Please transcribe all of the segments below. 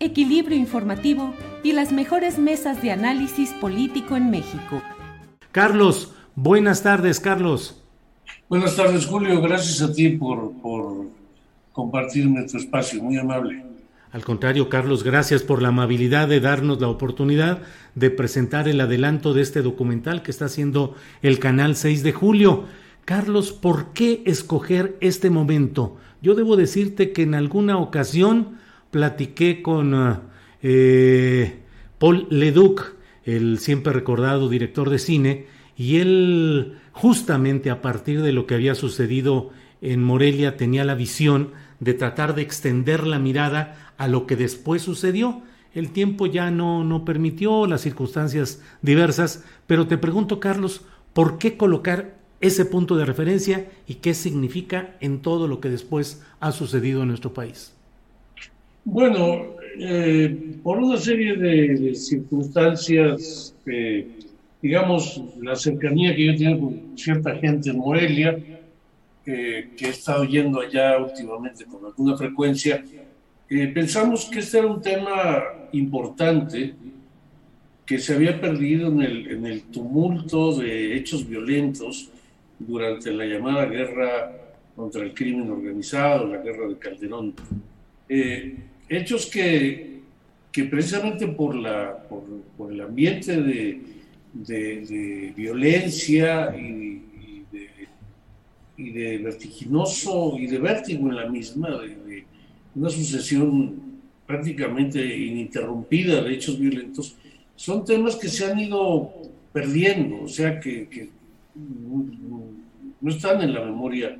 equilibrio informativo y las mejores mesas de análisis político en México. Carlos, buenas tardes, Carlos. Buenas tardes, Julio. Gracias a ti por, por compartirme tu espacio. Muy amable. Al contrario, Carlos, gracias por la amabilidad de darnos la oportunidad de presentar el adelanto de este documental que está haciendo el canal 6 de julio. Carlos, ¿por qué escoger este momento? Yo debo decirte que en alguna ocasión platiqué con eh, Paul Leduc, el siempre recordado director de cine, y él justamente a partir de lo que había sucedido en Morelia tenía la visión de tratar de extender la mirada a lo que después sucedió. El tiempo ya no, no permitió, las circunstancias diversas, pero te pregunto, Carlos, ¿por qué colocar ese punto de referencia y qué significa en todo lo que después ha sucedido en nuestro país? Bueno, eh, por una serie de, de circunstancias, eh, digamos, la cercanía que yo tengo con cierta gente en Morelia, eh, que he estado yendo allá últimamente con alguna frecuencia, eh, pensamos que este era un tema importante que se había perdido en el, en el tumulto de hechos violentos durante la llamada guerra contra el crimen organizado, la guerra de Calderón. Eh, hechos que, que, precisamente por, la, por, el ambiente de, de, violencia y, y, de, y, de, vertiginoso y de vértigo en la misma, de, una sucesión prácticamente ininterrumpida de hechos violentos, son temas que se han ido perdiendo, o sea que, que no están en la memoria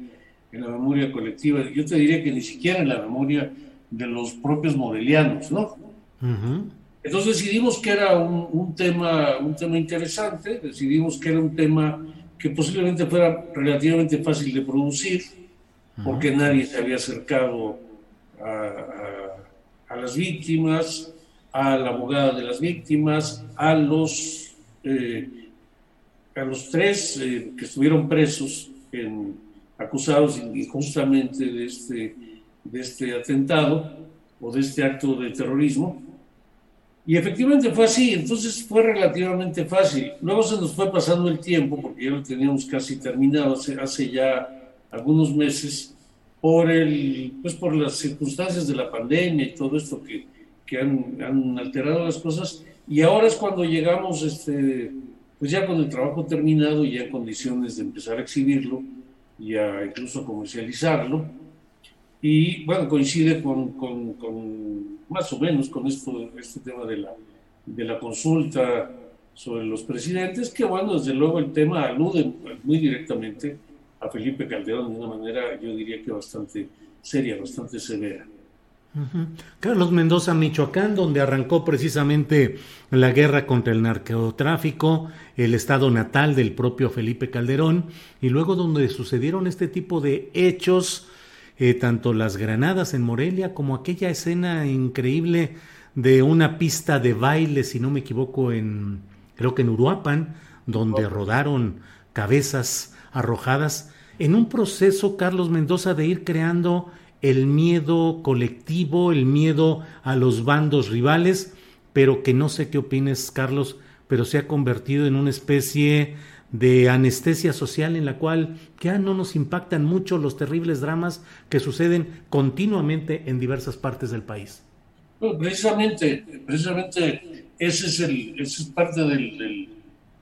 en la memoria colectiva. Yo te diría que ni siquiera en la memoria de los propios morelianos, ¿no? Uh -huh. Entonces decidimos que era un, un, tema, un tema interesante, decidimos que era un tema que posiblemente fuera relativamente fácil de producir, uh -huh. porque nadie se había acercado a, a, a, las víctimas, a la abogada de las víctimas, a los, eh, a los tres eh, que estuvieron presos en, acusados injustamente de este, de este atentado o de este acto de terrorismo. Y efectivamente fue así, entonces fue relativamente fácil. Luego se nos fue pasando el tiempo, porque ya lo teníamos casi terminado hace, hace ya algunos meses, por, el, pues por las circunstancias de la pandemia y todo esto que, que han, han, alterado las cosas. Y ahora es cuando llegamos, este, pues ya con el trabajo terminado y ya en condiciones de empezar a exhibirlo y a incluso comercializarlo. Y bueno, coincide con, con, con, más o menos con esto, este tema de la, de la consulta sobre los presidentes, que bueno, desde luego el tema alude muy directamente a Felipe Calderón de una manera, yo diría que bastante seria, bastante severa. Carlos Mendoza, Michoacán, donde arrancó precisamente la guerra contra el narcotráfico, el estado natal del propio Felipe Calderón, y luego donde sucedieron este tipo de hechos, eh, tanto las granadas en Morelia como aquella escena increíble de una pista de baile, si no me equivoco, en creo que en Uruapan, donde rodaron cabezas arrojadas, en un proceso, Carlos Mendoza, de ir creando el miedo colectivo, el miedo a los bandos rivales, pero que no sé qué opines, Carlos, pero se ha convertido en una especie de anestesia social en la cual ya no nos impactan mucho los terribles dramas que suceden continuamente en diversas partes del país. precisamente, precisamente ese es, el, ese es parte del,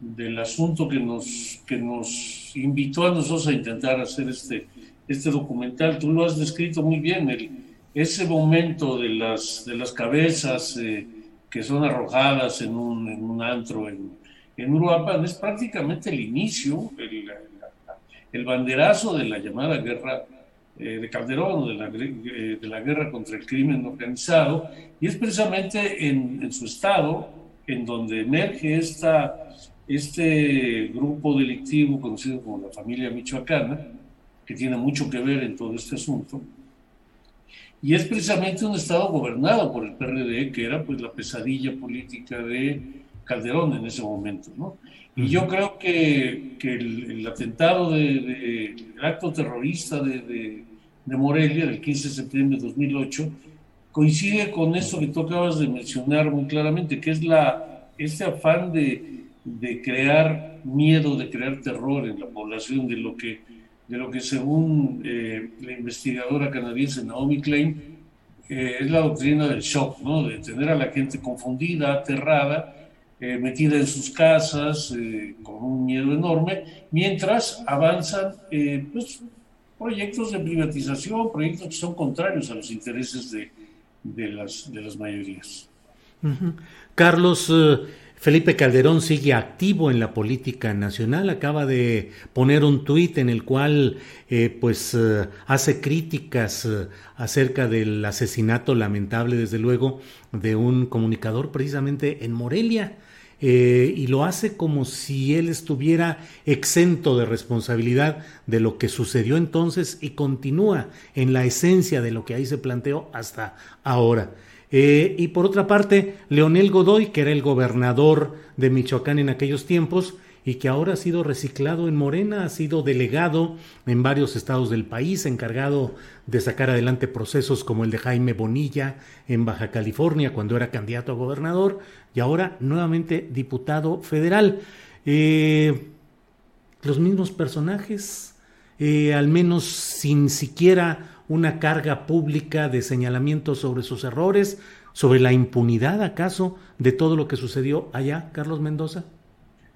del, asunto que nos, que nos invitó a nosotros a intentar hacer este, este documental. Tú lo has descrito muy bien, el, ese momento de las, de las cabezas eh, que son arrojadas en un, en un antro en, en Uruapan es prácticamente el inicio, el, el banderazo de la llamada guerra eh, de Calderón, de la, eh, de la guerra contra el crimen organizado, y es precisamente en, en su estado en donde emerge esta, este grupo delictivo conocido como la familia michoacana, que tiene mucho que ver en todo este asunto, y es precisamente un estado gobernado por el PRD, que era pues la pesadilla política de Calderón en ese momento, ¿no? Y yo creo que, que el, atentado, de, el acto terrorista de, de, Morelia del 15 de septiembre de 2008 coincide con eso que tú acabas de mencionar muy claramente, que es la, este afán de, de crear miedo, de crear terror en la población, de lo que, de lo que según eh, la investigadora canadiense Naomi Klein, eh, es la doctrina del shock, ¿no? de tener a la gente confundida, aterrada, eh, metida en sus casas eh, con un miedo enorme, mientras avanzan eh, pues, proyectos de privatización, proyectos que son contrarios a los intereses de, de, las, de las mayorías. Carlos, Felipe Calderón sigue activo en la política nacional. Acaba de poner un tuit en el cual pues hace críticas acerca del asesinato lamentable, desde luego, de un comunicador precisamente en Morelia. Eh, y lo hace como si él estuviera exento de responsabilidad de lo que sucedió entonces y continúa en la esencia de lo que ahí se planteó hasta ahora. Eh, y por otra parte, Leonel Godoy, que era el gobernador de Michoacán en aquellos tiempos, y que ahora ha sido reciclado en Morena, ha sido delegado en varios estados del país, encargado de sacar adelante procesos como el de Jaime Bonilla en Baja California cuando era candidato a gobernador y ahora nuevamente diputado federal. Eh, los mismos personajes, eh, al menos sin siquiera una carga pública de señalamiento sobre sus errores, sobre la impunidad acaso de todo lo que sucedió allá, Carlos Mendoza.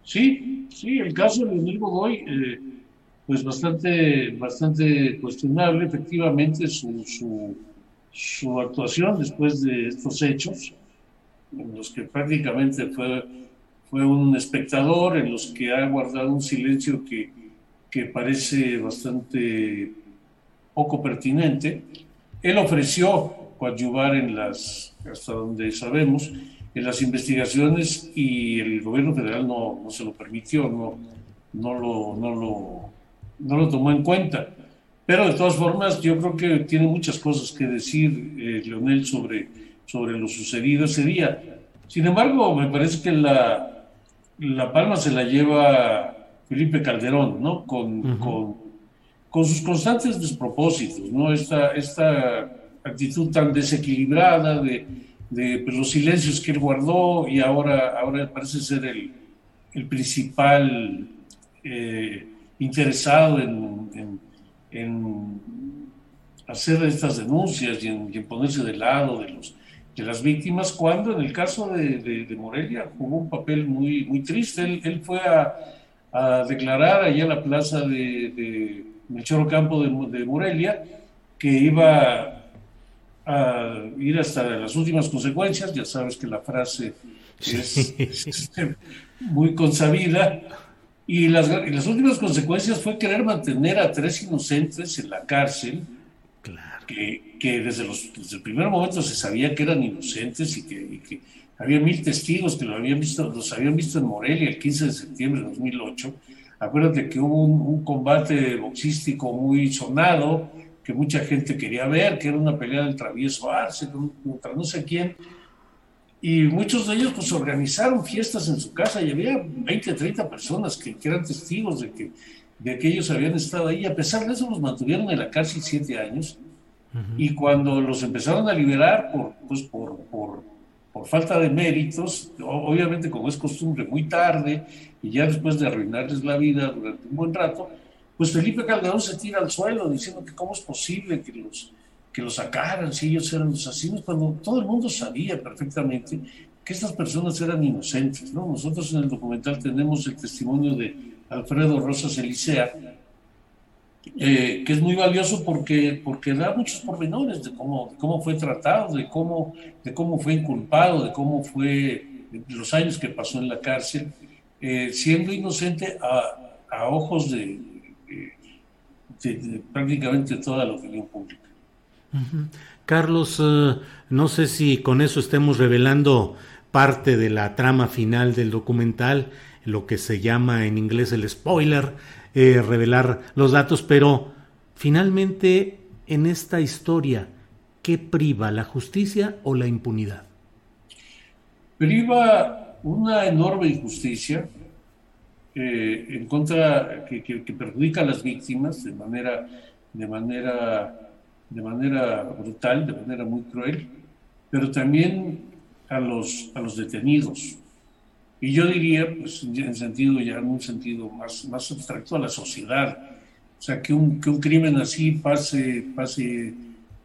Sí, sí, el caso de Leonel Godoy, eh, pues bastante, bastante cuestionable, efectivamente, su, su, su, actuación después de estos hechos, en los que prácticamente fue, fue un espectador, en los que ha guardado un silencio que, que parece bastante poco pertinente. Él ofreció coadyuvar en las, hasta donde sabemos, en las investigaciones y el gobierno federal no, no se lo permitió, no, no, lo, no, lo, no lo tomó en cuenta. Pero de todas formas, yo creo que tiene muchas cosas que decir eh, Leonel sobre, sobre lo sucedido ese día. Sin embargo, me parece que la, la palma se la lleva Felipe Calderón, ¿no? Con, con, con, sus constantes despropósitos, ¿no? Esta, esta actitud tan desequilibrada de de pues, los silencios que él guardó y ahora, ahora parece ser el, el principal eh, interesado en, en, hacer estas denuncias y en, ponerse del lado de, los, de las víctimas, cuando en el caso de, de, Morelia jugó un papel muy, muy triste. Él, él fue a, a, declarar allá en la plaza de, de Melchor Campo de, de Morelia que iba a ir hasta las últimas consecuencias, ya sabes que la frase es, este, muy consabida, y las, las, últimas consecuencias fue querer mantener a tres inocentes en la cárcel, que, que desde, los, desde el primer momento se sabía que eran inocentes y que, que había mil testigos que lo habían visto, los habían visto en Morelia el 15 de septiembre de 2008. Acuérdate que hubo un, un combate boxístico muy sonado, que mucha gente quería ver, que era una pelea del travieso Arce contra no sé quién. Y muchos de ellos pues organizaron fiestas en su casa y había 20, 30 personas que, eran testigos de que, de que ellos habían estado ahí. A pesar de eso los mantuvieron en la cárcel siete años Y cuando los empezaron a liberar por, pues, por, por, por, falta de méritos, obviamente como es costumbre, muy tarde, y ya después de arruinarles la vida durante un buen rato, pues Felipe Calderón se tira al suelo diciendo que cómo es posible que los, que los sacaran si ellos eran los asesinos, cuando todo el mundo sabía perfectamente que estas personas eran inocentes. ¿no? Nosotros en el documental tenemos el testimonio de Alfredo Rosas Elisea, eh, que es muy valioso porque, porque da muchos pormenores de cómo, cómo fue tratado, de cómo, de cómo fue inculpado, de cómo fue los años que pasó en la cárcel, eh, siendo inocente a, a ojos de, de, prácticamente toda la opinión pública. Carlos, eh, no sé si con eso estemos revelando parte de la trama final del documental, lo que se llama en inglés el spoiler, eh, revelar los datos, pero finalmente en esta historia, ¿qué priva, la justicia o la impunidad? Priva una enorme injusticia eh, en contra que, perjudica a las víctimas de manera, de manera, de manera brutal, de manera muy cruel, pero también a los, a los detenidos. Y yo diría, pues en sentido ya en un sentido más, más abstracto a la sociedad. O sea, que un, que un crimen así pase, pase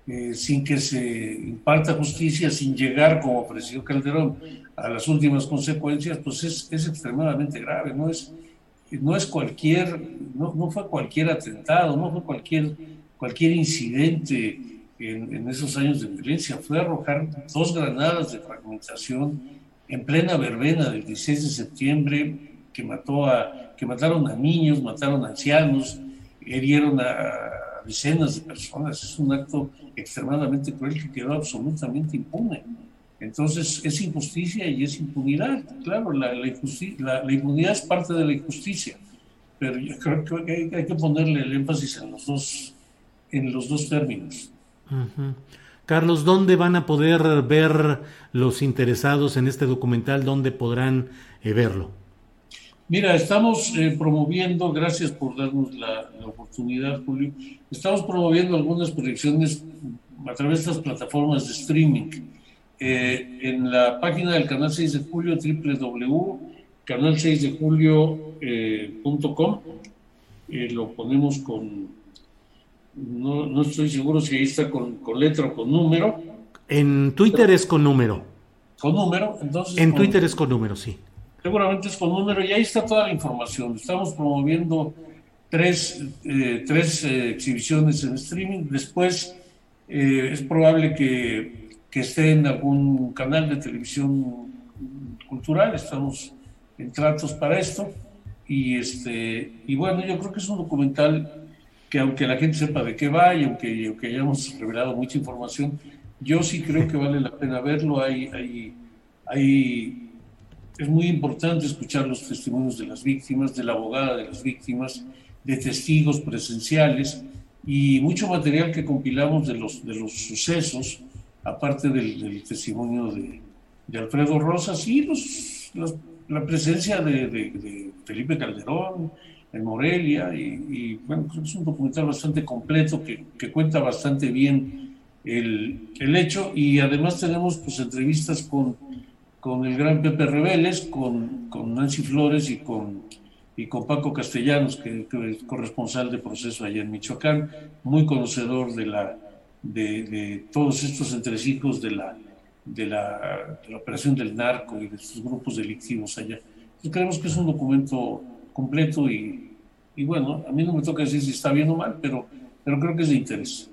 eh, sin que se imparta justicia, sin llegar, como ofreció Calderón, a las últimas consecuencias, pues es, es extremadamente grave. No es, no es cualquier, no, no fue cualquier atentado, no fue cualquier, cualquier incidente en, esos años de violencia, fue arrojar dos granadas de fragmentación en plena verbena del 16 de septiembre que, mató a, que mataron a niños, mataron a ancianos, herieron a, decenas de personas. Es un acto extremadamente cruel que quedó absolutamente impune. Entonces es injusticia y es impunidad. Claro, la, la, impunidad es parte de la injusticia, pero yo creo que hay, que ponerle el énfasis en los dos, en los dos términos. Carlos, ¿dónde van a poder ver los interesados en este documental? ¿Dónde podrán eh, verlo? Mira, estamos eh, promoviendo, gracias por darnos la, oportunidad, Julio, estamos promoviendo algunas proyecciones a través de estas plataformas de streaming. Eh, en la página del Canal 6 de Julio, www.canal6dejulio.com, lo ponemos con no, no estoy seguro si ahí está con, letra o con número. En Twitter es con número. Con número, entonces. En Twitter es con número, sí. Seguramente es con número y ahí está toda la información. Estamos promoviendo tres, eh, tres eh, exhibiciones en streaming. Después eh, es probable que, que esté en algún canal de televisión cultural. Estamos en tratos para esto. Y, este, y bueno, yo creo que es un documental que aunque la gente sepa de qué va y aunque, aunque hayamos revelado mucha información, yo sí creo que vale la pena verlo. Hay, hay, hay, es muy importante escuchar los testimonios de las víctimas, de la abogada de las víctimas, de testigos presenciales y mucho material que compilamos de los, de los sucesos, aparte del, testimonio de, de, Alfredo Rosas y los, la presencia de, de Felipe Calderón, en Morelia y, bueno, es un documental bastante completo que, que cuenta bastante bien el, el, hecho y además tenemos pues entrevistas con, con el gran Pepe Rebeles, con, con Nancy Flores y con, y con Paco Castellanos, que, es corresponsal de proceso allá en Michoacán, muy conocedor de, la, de, de todos estos entresijos de la, de la, de la operación del narco y de sus grupos delictivos allá. Creemos que es un documento completo y, y, bueno, a mí no me toca decir si está bien o mal, pero, pero creo que es de interés.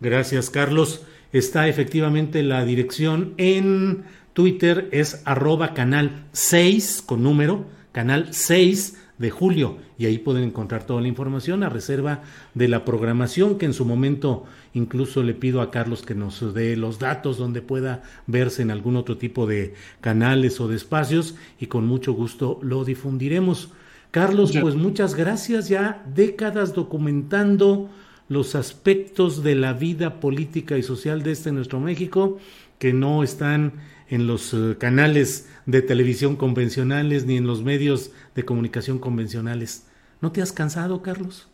Gracias, Carlos. Está efectivamente la dirección en Twitter, es arroba canal 6 con número, canal 6 de julio y ahí pueden encontrar toda la información a reserva de la programación que en su momento incluso le pido a Carlos que nos dé los datos donde pueda verse en algún otro tipo de canales o de espacios y con mucho gusto lo difundiremos. Carlos, pues muchas gracias. Ya décadas documentando los aspectos de la vida política y social de este nuestro México que no están en los eh, canales de televisión convencionales ni en los medios de comunicación convencionales. ¿No te has cansado, Carlos?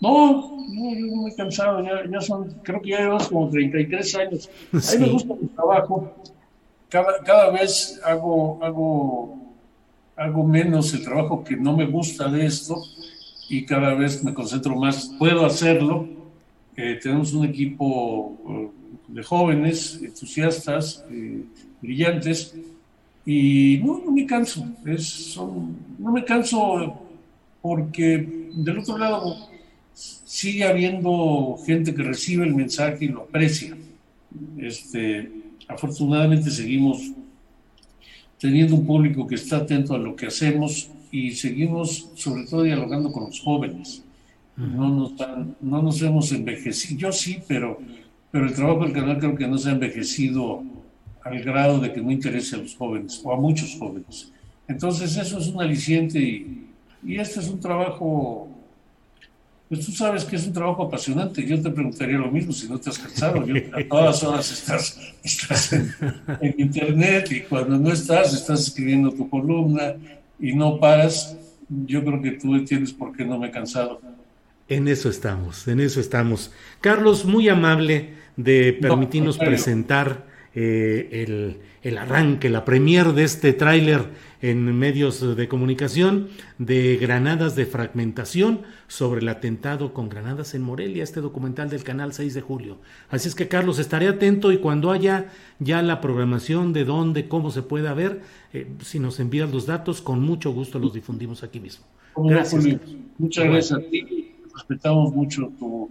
No, no, yo no me he cansado, ya, son, creo que ya llevamos como 33 años. A mí me gusta mi trabajo. Cada, cada vez hago, hago, hago menos el trabajo que no me gusta de esto y cada vez me concentro más. Puedo hacerlo. Eh, tenemos un equipo eh, de jóvenes, entusiastas, eh, brillantes, y no, no me canso. Es, son, no me canso porque del otro lado sigue habiendo gente que recibe el mensaje y lo aprecia. Este, afortunadamente seguimos teniendo un público que está atento a lo que hacemos y seguimos sobre todo dialogando con los jóvenes. No nos, no nos hemos envejecido, yo sí, pero, pero el trabajo del canal creo que no se ha envejecido al grado de que no interese a los jóvenes o a muchos jóvenes. Entonces eso es un aliciente y, y este es un trabajo pues tú sabes que es un trabajo apasionante. Yo te preguntaría lo mismo si no te has cansado. Yo, a todas horas estás, estás en, internet y cuando no estás, estás escribiendo tu columna y no paras. Yo creo que tú entiendes por qué no me he cansado. En eso estamos, en eso estamos. Carlos, muy amable de permitirnos presentar eh, el, el, arranque, la premier de este tráiler en medios de comunicación de granadas de fragmentación sobre el atentado con granadas en Morelia, este documental del canal 6 de julio. Así es que Carlos, estaré atento y cuando haya ya la programación de dónde, cómo se pueda ver, eh, si nos envías los datos, con mucho gusto los difundimos aquí mismo. Gracias. Muchas gracias a ti. Respetamos mucho tu,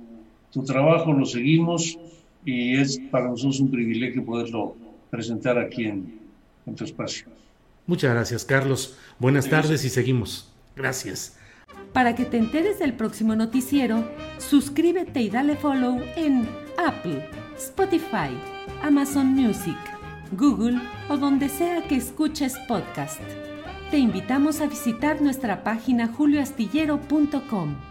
tu trabajo, lo seguimos y es para nosotros un privilegio poderlo presentar aquí en, tu espacio. Muchas gracias, Carlos. Buenas tardes y seguimos. Gracias. Para que te enteres del próximo noticiero, suscríbete y dale follow en Apple, Spotify, Amazon Music, Google o donde sea que escuches podcast. Te invitamos a visitar nuestra página julioastillero.com.